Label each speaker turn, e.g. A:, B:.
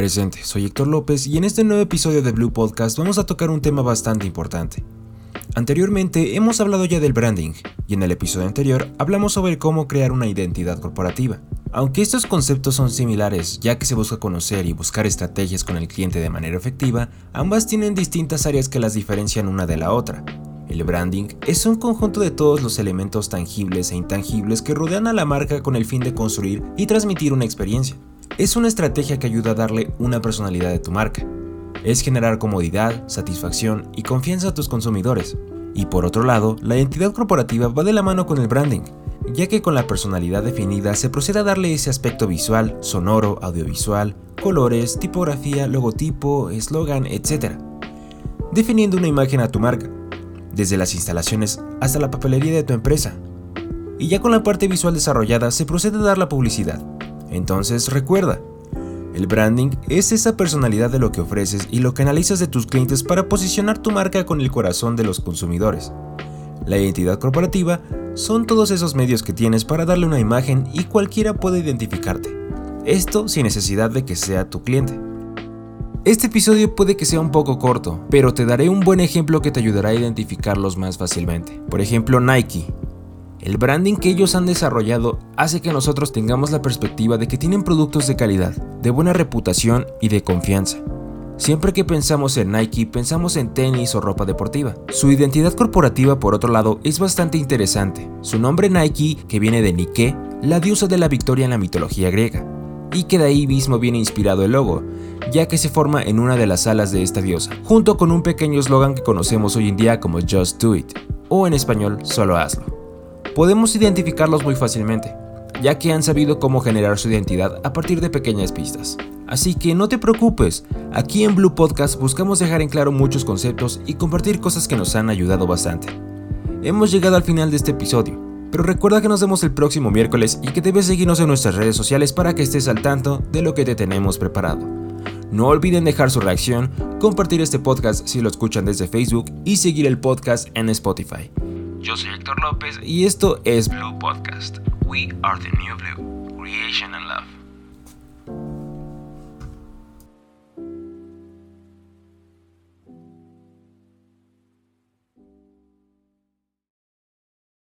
A: Presente, soy Héctor López y en este nuevo episodio de Blue Podcast vamos a tocar un tema bastante importante. Anteriormente hemos hablado ya del branding y en el episodio anterior hablamos sobre cómo crear una identidad corporativa. Aunque estos conceptos son similares, ya que se busca conocer y buscar estrategias con el cliente de manera efectiva, ambas tienen distintas áreas que las diferencian una de la otra. El branding es un conjunto de todos los elementos tangibles e intangibles que rodean a la marca con el fin de construir y transmitir una experiencia. Es una estrategia que ayuda a darle una personalidad a tu marca. Es generar comodidad, satisfacción y confianza a tus consumidores. Y por otro lado, la identidad corporativa va de la mano con el branding, ya que con la personalidad definida se procede a darle ese aspecto visual, sonoro, audiovisual, colores, tipografía, logotipo, eslogan, etc. Definiendo una imagen a tu marca, desde las instalaciones hasta la papelería de tu empresa. Y ya con la parte visual desarrollada se procede a dar la publicidad. Entonces recuerda, el branding es esa personalidad de lo que ofreces y lo que analizas de tus clientes para posicionar tu marca con el corazón de los consumidores. La identidad corporativa son todos esos medios que tienes para darle una imagen y cualquiera puede identificarte. Esto sin necesidad de que sea tu cliente. Este episodio puede que sea un poco corto, pero te daré un buen ejemplo que te ayudará a identificarlos más fácilmente. Por ejemplo, Nike. El branding que ellos han desarrollado hace que nosotros tengamos la perspectiva de que tienen productos de calidad, de buena reputación y de confianza. Siempre que pensamos en Nike, pensamos en tenis o ropa deportiva. Su identidad corporativa, por otro lado, es bastante interesante. Su nombre Nike, que viene de Nike, la diosa de la victoria en la mitología griega, y que de ahí mismo viene inspirado el logo, ya que se forma en una de las alas de esta diosa, junto con un pequeño eslogan que conocemos hoy en día como Just Do It, o en español, solo hazlo. Podemos identificarlos muy fácilmente, ya que han sabido cómo generar su identidad a partir de pequeñas pistas. Así que no te preocupes, aquí en Blue Podcast buscamos dejar en claro muchos conceptos y compartir cosas que nos han ayudado bastante. Hemos llegado al final de este episodio, pero recuerda que nos vemos el próximo miércoles y que debes seguirnos en nuestras redes sociales para que estés al tanto de lo que te tenemos preparado. No olviden dejar su reacción, compartir este podcast si lo escuchan desde Facebook y seguir el podcast en Spotify. Yo soy Héctor López y esto es Blue Podcast. We are the new blue. Creation and love.